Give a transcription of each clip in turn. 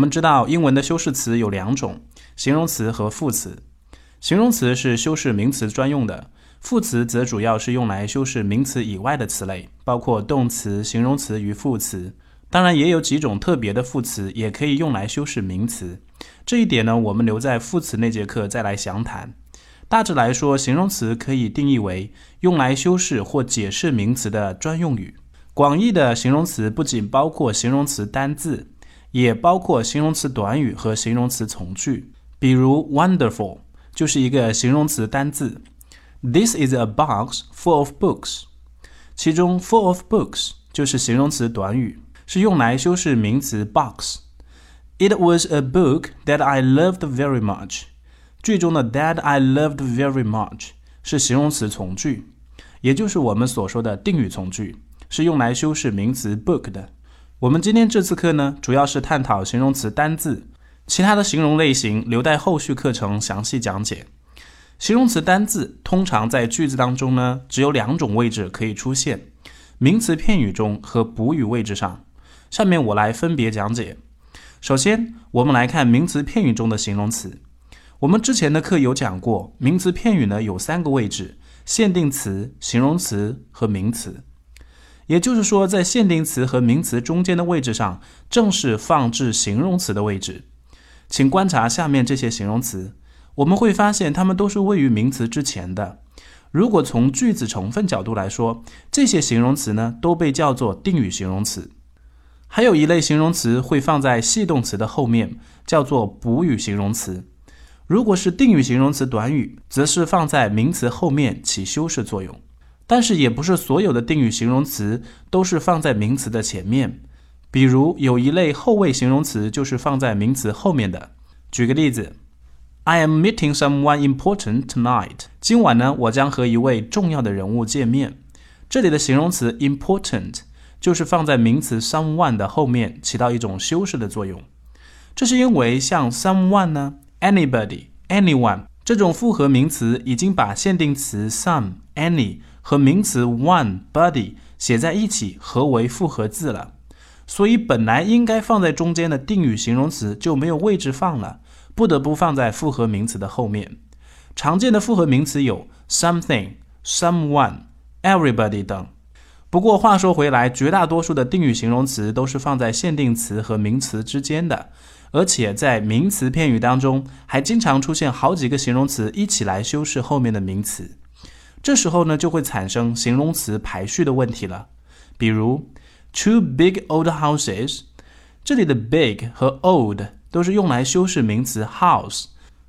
我们知道英文的修饰词有两种，形容词和副词。形容词是修饰名词专用的，副词则主要是用来修饰名词以外的词类，包括动词、形容词与副词。当然，也有几种特别的副词也可以用来修饰名词。这一点呢，我们留在副词那节课再来详谈。大致来说，形容词可以定义为用来修饰或解释名词的专用语。广义的形容词不仅包括形容词单字，也包括形容词短语和形容词从句。比如，wonderful 就是一个形容词单字。This is a box full of books。其中，full of books 就是形容词短语，是用来修饰名词 box。It was a book that I loved very much。句中的 that I loved very much 是形容词从句，也就是我们所说的定语从句。是用来修饰名词 book 的。我们今天这次课呢，主要是探讨形容词单字，其他的形容类型留待后续课程详细讲解。形容词单字通常在句子当中呢，只有两种位置可以出现：名词片语中和补语位置上。下面我来分别讲解。首先，我们来看名词片语中的形容词。我们之前的课有讲过，名词片语呢有三个位置：限定词、形容词和名词。也就是说，在限定词和名词中间的位置上，正是放置形容词的位置。请观察下面这些形容词，我们会发现它们都是位于名词之前的。如果从句子成分角度来说，这些形容词呢都被叫做定语形容词。还有一类形容词会放在系动词的后面，叫做补语形容词。如果是定语形容词短语，则是放在名词后面起修饰作用。但是也不是所有的定语形容词都是放在名词的前面，比如有一类后位形容词就是放在名词后面的。举个例子，I am meeting someone important tonight。今晚呢，我将和一位重要的人物见面。这里的形容词 important 就是放在名词 someone 的后面，起到一种修饰的作用。这是因为像 someone 呢，anybody、anyone 这种复合名词已经把限定词 some、any。和名词 one body 写在一起，合为复合字了。所以本来应该放在中间的定语形容词就没有位置放了，不得不放在复合名词的后面。常见的复合名词有 something、someone、everybody 等。不过话说回来，绝大多数的定语形容词都是放在限定词和名词之间的，而且在名词片语当中，还经常出现好几个形容词一起来修饰后面的名词。这时候呢，就会产生形容词排序的问题了。比如，two big old houses，这里的 big 和 old 都是用来修饰名词 house。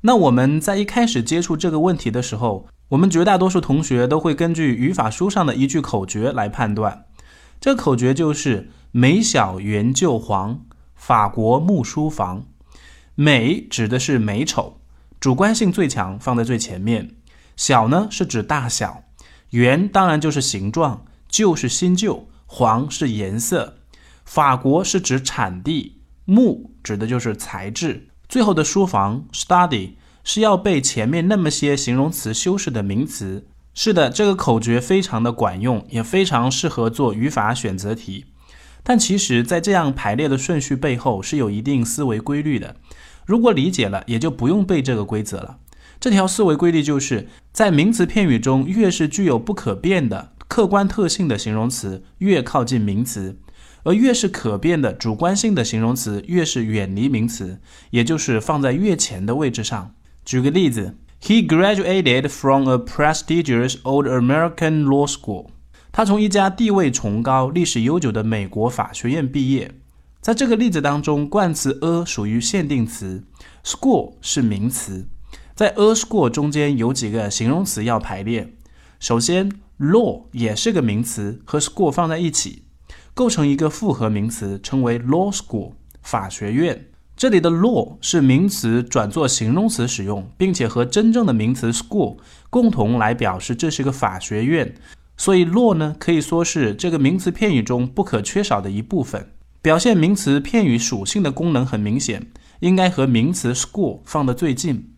那我们在一开始接触这个问题的时候，我们绝大多数同学都会根据语法书上的一句口诀来判断。这个口诀就是“美小圆旧黄，法国木书房”。美指的是美丑，主观性最强，放在最前面。小呢是指大小，圆当然就是形状，旧是新旧，黄是颜色，法国是指产地，木指的就是材质，最后的书房 study 是要被前面那么些形容词修饰的名词。是的，这个口诀非常的管用，也非常适合做语法选择题。但其实，在这样排列的顺序背后是有一定思维规律的，如果理解了，也就不用背这个规则了。这条思维规律就是在名词片语中，越是具有不可变的客观特性的形容词，越靠近名词；而越是可变的主观性的形容词，越是远离名词，也就是放在越前的位置上。举个例子，He graduated from a prestigious old American law school。他从一家地位崇高、历史悠久的美国法学院毕业。在这个例子当中，冠词 a 属于限定词，school 是名词。在 a school 中间有几个形容词要排列。首先，law 也是个名词，和 school 放在一起，构成一个复合名词，称为 law school 法学院。这里的 law 是名词转作形容词使用，并且和真正的名词 school 共同来表示这是个法学院。所以 law 呢可以说是这个名词片语中不可缺少的一部分。表现名词片语属性的功能很明显，应该和名词 school 放得最近。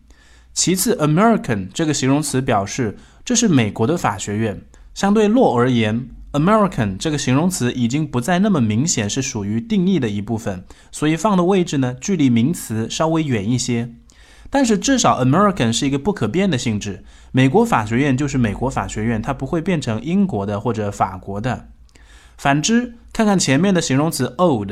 其次，American 这个形容词表示这是美国的法学院。相对 law 而言 American 这个形容词已经不再那么明显是属于定义的一部分，所以放的位置呢，距离名词稍微远一些。但是至少 American 是一个不可变的性质，美国法学院就是美国法学院，它不会变成英国的或者法国的。反之，看看前面的形容词 old，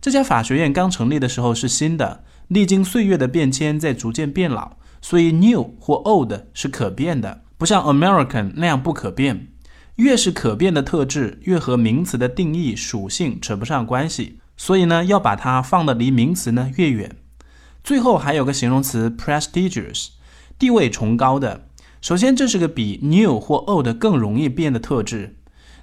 这家法学院刚成立的时候是新的，历经岁月的变迁在逐渐变老，所以 new 或 old 是可变的，不像 American 那样不可变。越是可变的特质，越和名词的定义属性扯不上关系，所以呢，要把它放的离名词呢越远。最后还有个形容词 prestigious，地位崇高的。首先，这是个比 new 或 old 更容易变的特质。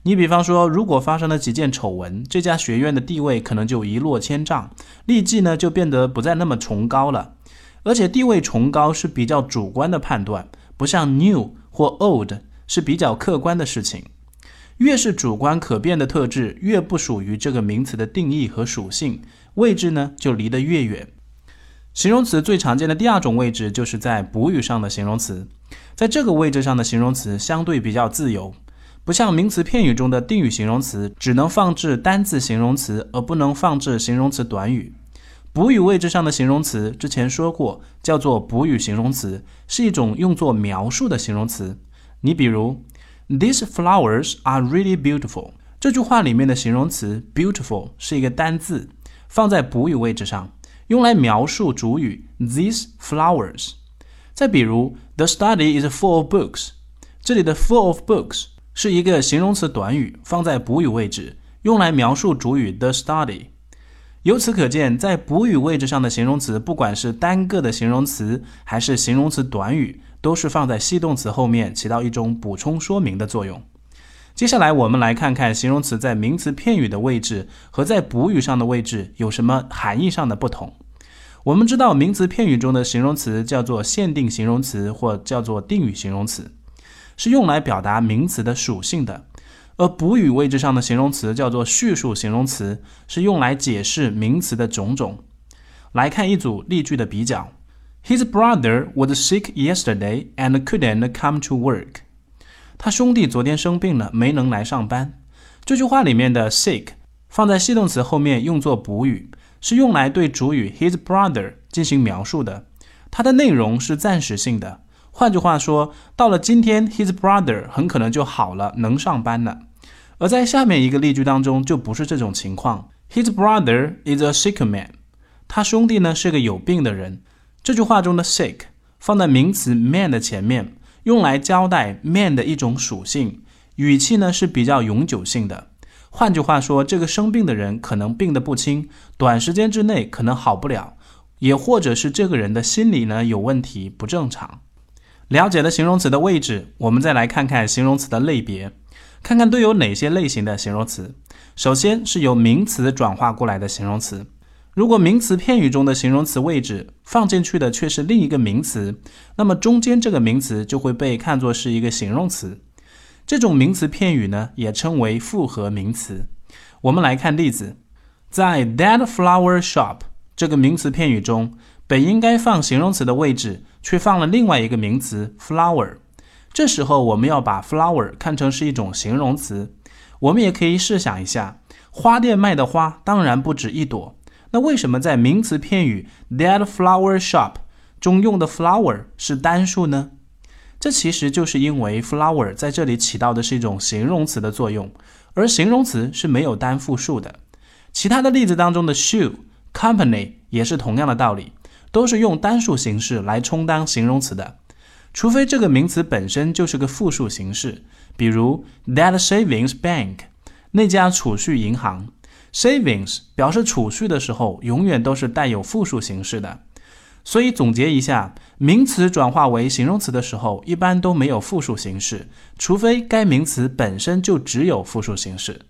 你比方说，如果发生了几件丑闻，这家学院的地位可能就一落千丈，立即呢就变得不再那么崇高了。而且，地位崇高是比较主观的判断，不像 new 或 old 是比较客观的事情。越是主观可变的特质，越不属于这个名词的定义和属性，位置呢就离得越远。形容词最常见的第二种位置就是在补语上的形容词，在这个位置上的形容词相对比较自由，不像名词片语中的定语形容词只能放置单字形容词，而不能放置形容词短语。补语位置上的形容词之前说过，叫做补语形容词，是一种用作描述的形容词。你比如，These flowers are really beautiful。这句话里面的形容词 beautiful 是一个单字，放在补语位置上。用来描述主语 these flowers。再比如，the study is full of books。这里的 full of books 是一个形容词短语，放在补语位置，用来描述主语 the study。由此可见，在补语位置上的形容词，不管是单个的形容词还是形容词短语，都是放在系动词后面，起到一种补充说明的作用。接下来，我们来看看形容词在名词片语的位置和在补语上的位置有什么含义上的不同。我们知道，名词片语中的形容词叫做限定形容词或叫做定语形容词，是用来表达名词的属性的；而补语位置上的形容词叫做叙述形容词，是用来解释名词的种种。来看一组例句的比较：His brother was sick yesterday and couldn't come to work。他兄弟昨天生病了，没能来上班。这句话里面的 sick 放在系动词后面用作补语。是用来对主语 his brother 进行描述的，它的内容是暂时性的。换句话说，到了今天，his brother 很可能就好了，能上班了。而在下面一个例句当中，就不是这种情况。His brother is a sick man。他兄弟呢是个有病的人。这句话中的 sick 放在名词 man 的前面，用来交代 man 的一种属性，语气呢是比较永久性的。换句话说，这个生病的人可能病得不轻，短时间之内可能好不了，也或者是这个人的心理呢有问题，不正常。了解了形容词的位置，我们再来看看形容词的类别，看看都有哪些类型的形容词。首先是由名词转化过来的形容词，如果名词片语中的形容词位置放进去的却是另一个名词，那么中间这个名词就会被看作是一个形容词。这种名词片语呢，也称为复合名词。我们来看例子，在 that flower shop 这个名词片语中，本应该放形容词的位置，却放了另外一个名词 flower。这时候，我们要把 flower 看成是一种形容词。我们也可以试想一下，花店卖的花当然不止一朵。那为什么在名词片语 that flower shop 中用的 flower 是单数呢？这其实就是因为 flower 在这里起到的是一种形容词的作用，而形容词是没有单复数的。其他的例子当中的 shoe、company 也是同样的道理，都是用单数形式来充当形容词的。除非这个名词本身就是个复数形式，比如 that savings bank 那家储蓄银行，savings 表示储蓄的时候，永远都是带有复数形式的。所以总结一下，名词转化为形容词的时候，一般都没有复数形式，除非该名词本身就只有复数形式。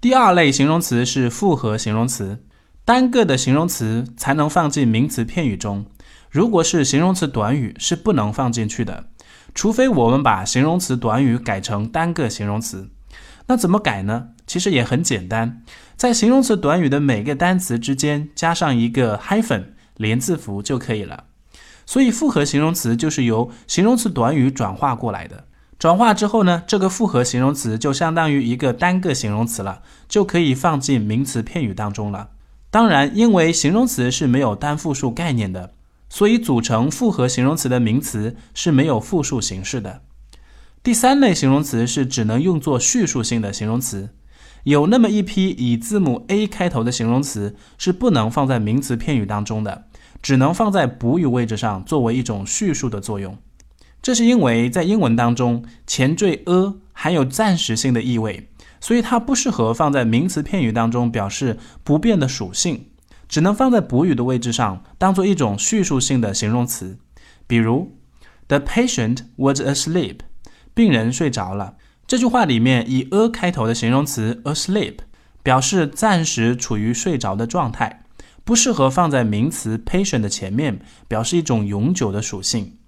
第二类形容词是复合形容词，单个的形容词才能放进名词片语中，如果是形容词短语是不能放进去的，除非我们把形容词短语改成单个形容词。那怎么改呢？其实也很简单，在形容词短语的每个单词之间加上一个 hyphen。连字符就可以了，所以复合形容词就是由形容词短语转化过来的。转化之后呢，这个复合形容词就相当于一个单个形容词了，就可以放进名词片语当中了。当然，因为形容词是没有单复数概念的，所以组成复合形容词的名词是没有复数形式的。第三类形容词是只能用作叙述性的形容词，有那么一批以字母 A 开头的形容词是不能放在名词片语当中的，只能放在补语位置上作为一种叙述的作用。这是因为在英文当中，前缀 a 含有暂时性的意味，所以它不适合放在名词片语当中表示不变的属性，只能放在补语的位置上当做一种叙述性的形容词。比如，The patient was asleep，病人睡着了。这句话里面以 a 开头的形容词 asleep 表示暂时处于睡着的状态，不适合放在名词 patient 的前面，表示一种永久的属性。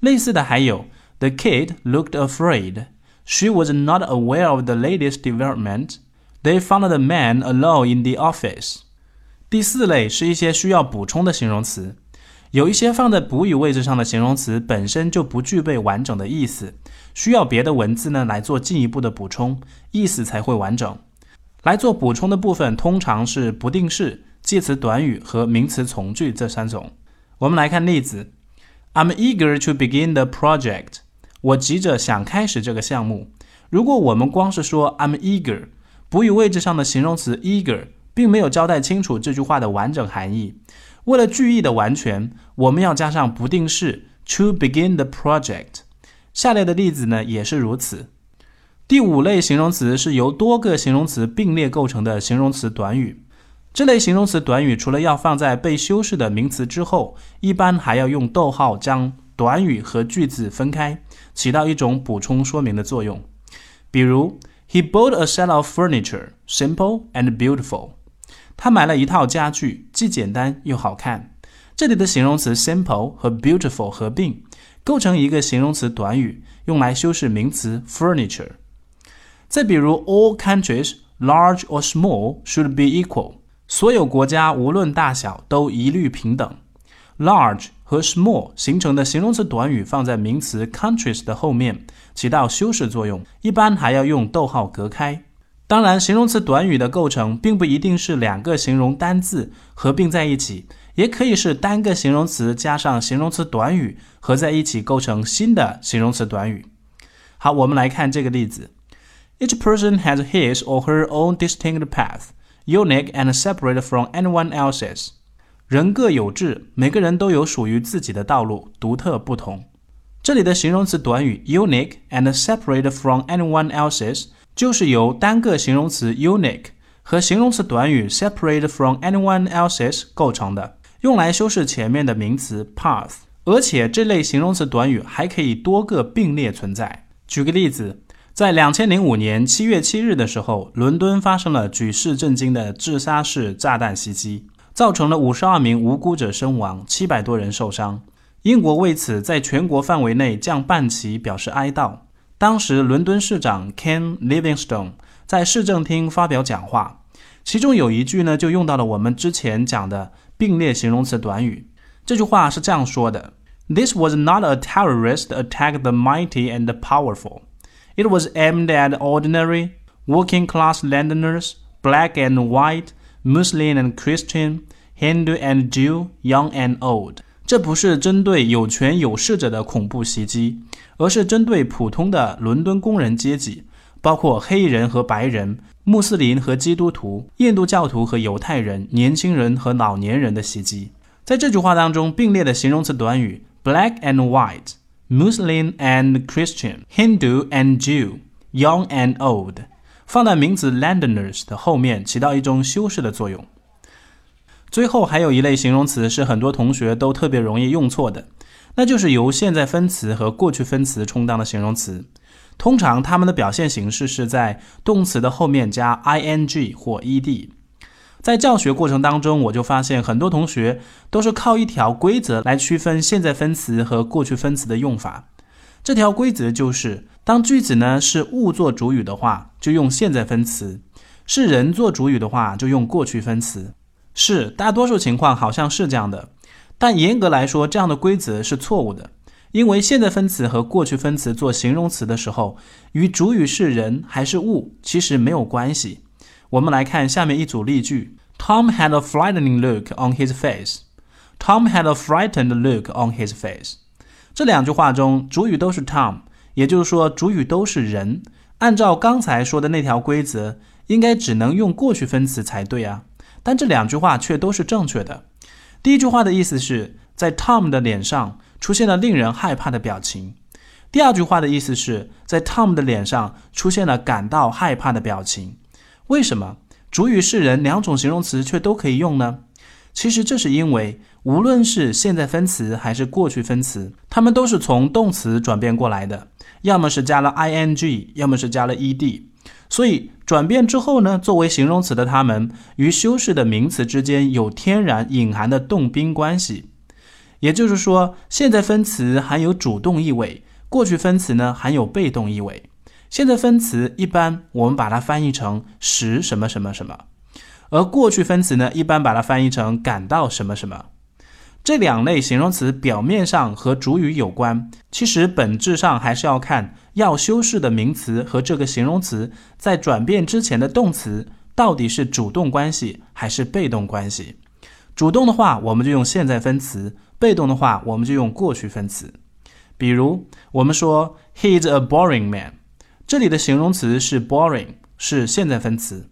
类似的还有，The kid looked afraid. She was not aware of the latest development. They found the man alone in the office. 第四类是一些需要补充的形容词，有一些放在补语位置上的形容词本身就不具备完整的意思，需要别的文字呢来做进一步的补充，意思才会完整。来做补充的部分通常是不定式、介词短语和名词从句这三种。我们来看例子。I'm eager to begin the project. 我急着想开始这个项目。如果我们光是说 I'm eager，补语位置上的形容词 eager 并没有交代清楚这句话的完整含义。为了句意的完全，我们要加上不定式 to begin the project。下列的例子呢也是如此。第五类形容词是由多个形容词并列构成的形容词短语。这类形容词短语除了要放在被修饰的名词之后，一般还要用逗号将短语和句子分开，起到一种补充说明的作用。比如，He bought a set of furniture, simple and beautiful。他买了一套家具，既简单又好看。这里的形容词 simple 和 beautiful 合并，构成一个形容词短语，用来修饰名词 furniture。再比如，All countries, large or small, should be equal。所有国家无论大小都一律平等。large 和 small 形成的形容词短语放在名词 countries 的后面，起到修饰作用，一般还要用逗号隔开。当然，形容词短语的构成并不一定是两个形容单字合并在一起，也可以是单个形容词加上形容词短语合在一起构成新的形容词短语。好，我们来看这个例子：Each person has his or her own distinct path. Unique and separate from anyone else's，人各有志，每个人都有属于自己的道路，独特不同。这里的形容词短语 unique and separate from anyone else's 就是由单个形容词 unique 和形容词短语 separate from anyone else's 构成的，用来修饰前面的名词 path。而且这类形容词短语还可以多个并列存在。举个例子。在两千零五年七月七日的时候，伦敦发生了举世震惊的自杀式炸弹袭击，造成了五十二名无辜者身亡，七百多人受伤。英国为此在全国范围内降半旗表示哀悼。当时，伦敦市长 Ken Livingstone 在市政厅发表讲话，其中有一句呢，就用到了我们之前讲的并列形容词短语。这句话是这样说的：“This was not a terrorist attack the mighty and powerful。” It was aimed at ordinary, working-class Londoners, black and white, Muslim and Christian, Hindu and Jew, young and old。这不是针对有权有势者的恐怖袭击， 而是针对普通的伦敦工人阶级，包括黑人和白人、穆斯林和基督徒、印度教徒和犹太人、年轻人和老年人的袭击。在这句话当中并列的形容词短语 black and white。Muslim and Christian, Hindu and Jew, young and old，放在名词 Londoners 的后面，起到一种修饰的作用。最后还有一类形容词是很多同学都特别容易用错的，那就是由现在分词和过去分词充当的形容词。通常它们的表现形式是在动词的后面加 ing 或 ed。在教学过程当中，我就发现很多同学都是靠一条规则来区分现在分词和过去分词的用法。这条规则就是：当句子呢是物做主语的话，就用现在分词；是人做主语的话，就用过去分词。是大多数情况好像是这样的，但严格来说，这样的规则是错误的。因为现在分词和过去分词做形容词的时候，与主语是人还是物其实没有关系。我们来看下面一组例句：Tom had a frightening look on his face. Tom had a frightened look on his face. 这两句话中，主语都是 Tom，也就是说，主语都是人。按照刚才说的那条规则，应该只能用过去分词才对啊。但这两句话却都是正确的。第一句话的意思是在 Tom 的脸上出现了令人害怕的表情。第二句话的意思是在 Tom 的脸上出现了感到害怕的表情。为什么主语是人两种形容词却都可以用呢？其实这是因为无论是现在分词还是过去分词，它们都是从动词转变过来的，要么是加了 ing，要么是加了 ed。所以转变之后呢，作为形容词的它们与修饰的名词之间有天然隐含的动宾关系。也就是说，现在分词含有主动意味，过去分词呢含有被动意味。现在分词一般我们把它翻译成使什么什么什么，而过去分词呢一般把它翻译成感到什么什么。这两类形容词表面上和主语有关，其实本质上还是要看要修饰的名词和这个形容词在转变之前的动词到底是主动关系还是被动关系。主动的话，我们就用现在分词；被动的话，我们就用过去分词。比如，我们说 He is a boring man，这里的形容词是 boring，是现在分词。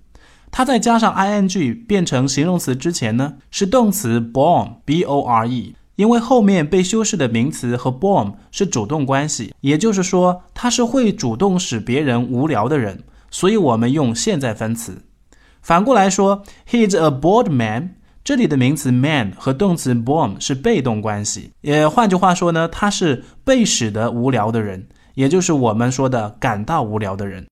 它再加上 ing 变成形容词之前呢，是动词 bore，b o r e，因为后面被修饰的名词和 bore 是主动关系，也就是说，他是会主动使别人无聊的人，所以我们用现在分词。反过来说 he is a bored man，这里的名词 man 和动词 bore 是被动关系，也换句话说呢，他是被使得无聊的人，也就是我们说的感到无聊的人。